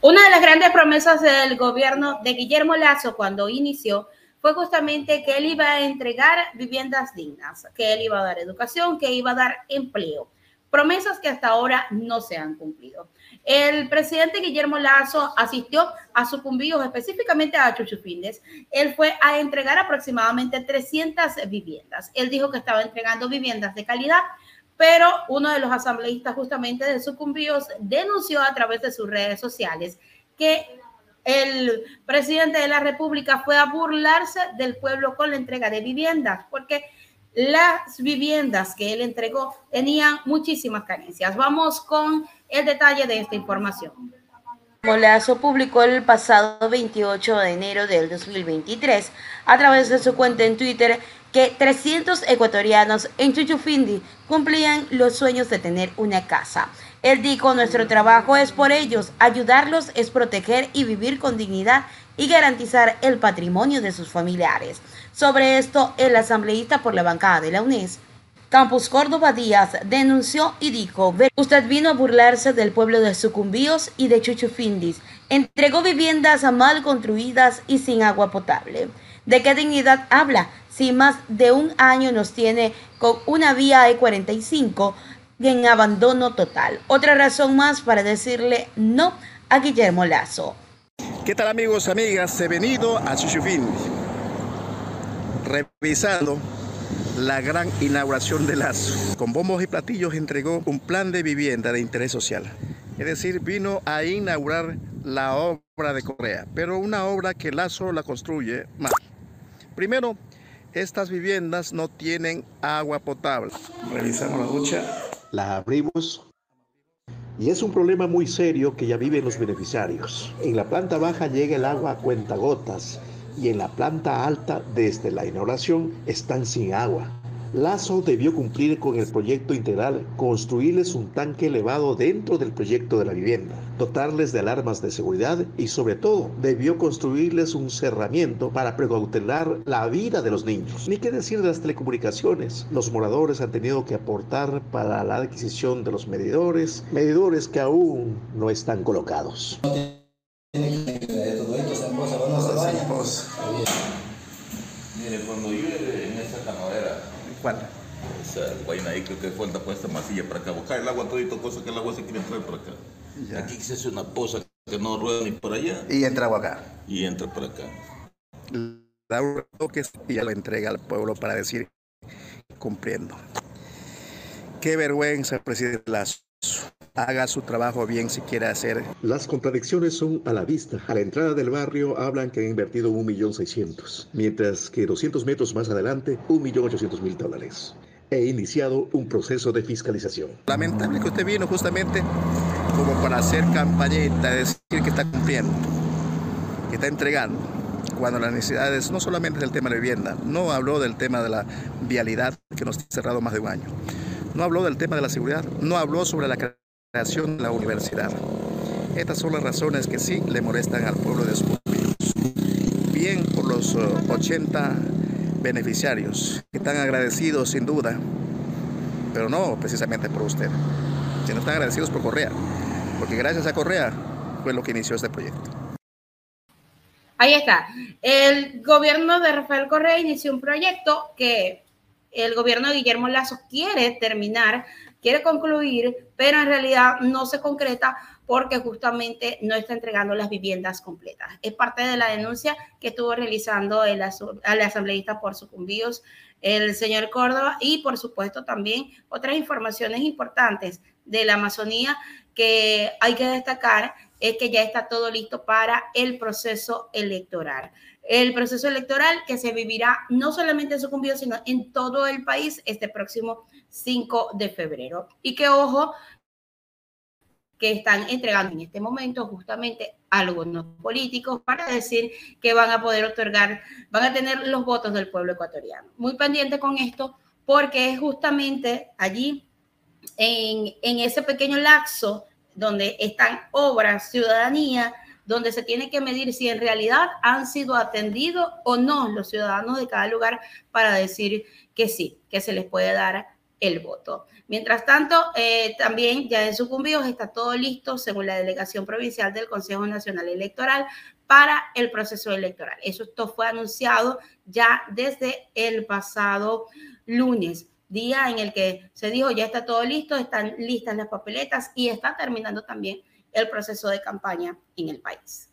Una de las grandes promesas del gobierno de Guillermo Lazo cuando inició fue justamente que él iba a entregar viviendas dignas, que él iba a dar educación, que iba a dar empleo. Promesas que hasta ahora no se han cumplido. El presidente Guillermo Lazo asistió a sucumbidos, específicamente a Chuchupindes. Él fue a entregar aproximadamente 300 viviendas. Él dijo que estaba entregando viviendas de calidad, pero uno de los asambleístas justamente de sucumbidos denunció a través de sus redes sociales que el presidente de la República fue a burlarse del pueblo con la entrega de viviendas, porque las viviendas que él entregó tenían muchísimas carencias. Vamos con el detalle de esta información. Molazo publicó el pasado 28 de enero del 2023 a través de su cuenta en Twitter que 300 ecuatorianos en Chuchufindi cumplían los sueños de tener una casa. Él dijo, nuestro trabajo es por ellos, ayudarlos es proteger y vivir con dignidad y garantizar el patrimonio de sus familiares. Sobre esto, el asambleísta por la bancada de la UNES, Campus Córdoba Díaz denunció y dijo, usted vino a burlarse del pueblo de Sucumbíos y de Chuchufindis, entregó viviendas mal construidas y sin agua potable. ¿De qué dignidad habla si más de un año nos tiene con una vía E45 en abandono total? Otra razón más para decirle no a Guillermo Lazo. ¿Qué tal amigos, amigas? He venido a Chuchufindis revisando la gran inauguración de Lazo. Con bombos y platillos entregó un plan de vivienda de interés social. Es decir, vino a inaugurar la obra de Correa, pero una obra que Lazo la construye mal. Primero, estas viviendas no tienen agua potable. Revisamos la ducha. La abrimos y es un problema muy serio que ya viven los beneficiarios. En la planta baja llega el agua a cuentagotas y en la planta alta desde la inauguración están sin agua. Lazo debió cumplir con el proyecto integral, construirles un tanque elevado dentro del proyecto de la vivienda, dotarles de alarmas de seguridad y sobre todo debió construirles un cerramiento para precautelar la vida de los niños. Ni qué decir de las telecomunicaciones. Los moradores han tenido que aportar para la adquisición de los medidores, medidores que aún no están colocados. Mire, cuando llueve ¿Cuál? O sea, el vaina ahí creo que falta puesta masilla para acá. Buscar el agua todito, cosa que el agua se quiere entrar por acá. Ya. Aquí se hace una poza que no rueda ni por allá Y entra agua acá. y entra por acá. Laura que ya lo entrega al pueblo para decir cumpliendo. Qué vergüenza, presidente Lazo. Haga su trabajo bien si quiere hacer. Las contradicciones son a la vista. A la entrada del barrio hablan que han invertido 1.600.000, mientras que 200 metros más adelante, 1.800.000 dólares. He iniciado un proceso de fiscalización. Lamentable que usted vino justamente como para hacer campañita, decir que está cumpliendo, que está entregando, cuando las necesidades no solamente del tema de vivienda, no habló del tema de la vialidad que nos ha cerrado más de un año, no habló del tema de la seguridad, no habló sobre la de la universidad. Estas son las razones que sí le molestan al pueblo de Sucumbíos. Bien por los eh, 80 beneficiarios que están agradecidos sin duda, pero no precisamente por usted, sino están agradecidos por Correa, porque gracias a Correa fue lo que inició este proyecto. Ahí está. El gobierno de Rafael Correa inició un proyecto que el gobierno de Guillermo Lazo quiere terminar, quiere concluir, pero en realidad no se concreta porque justamente no está entregando las viviendas completas. Es parte de la denuncia que estuvo realizando el, el asambleísta por sucumbíos, el señor Córdoba, y por supuesto también otras informaciones importantes de la Amazonía que hay que destacar es que ya está todo listo para el proceso electoral. El proceso electoral que se vivirá no solamente en Sucumbíos, sino en todo el país este próximo 5 de febrero. Y que ojo, que están entregando en este momento justamente algunos políticos para decir que van a poder otorgar, van a tener los votos del pueblo ecuatoriano. Muy pendiente con esto porque es justamente allí, en, en ese pequeño lapso donde están obras, ciudadanía, donde se tiene que medir si en realidad han sido atendidos o no los ciudadanos de cada lugar para decir que sí, que se les puede dar el voto. Mientras tanto, eh, también ya en sucumbidos está todo listo, según la delegación provincial del Consejo Nacional Electoral, para el proceso electoral. Eso esto fue anunciado ya desde el pasado lunes, día en el que se dijo ya está todo listo, están listas las papeletas y está terminando también el proceso de campaña en el país.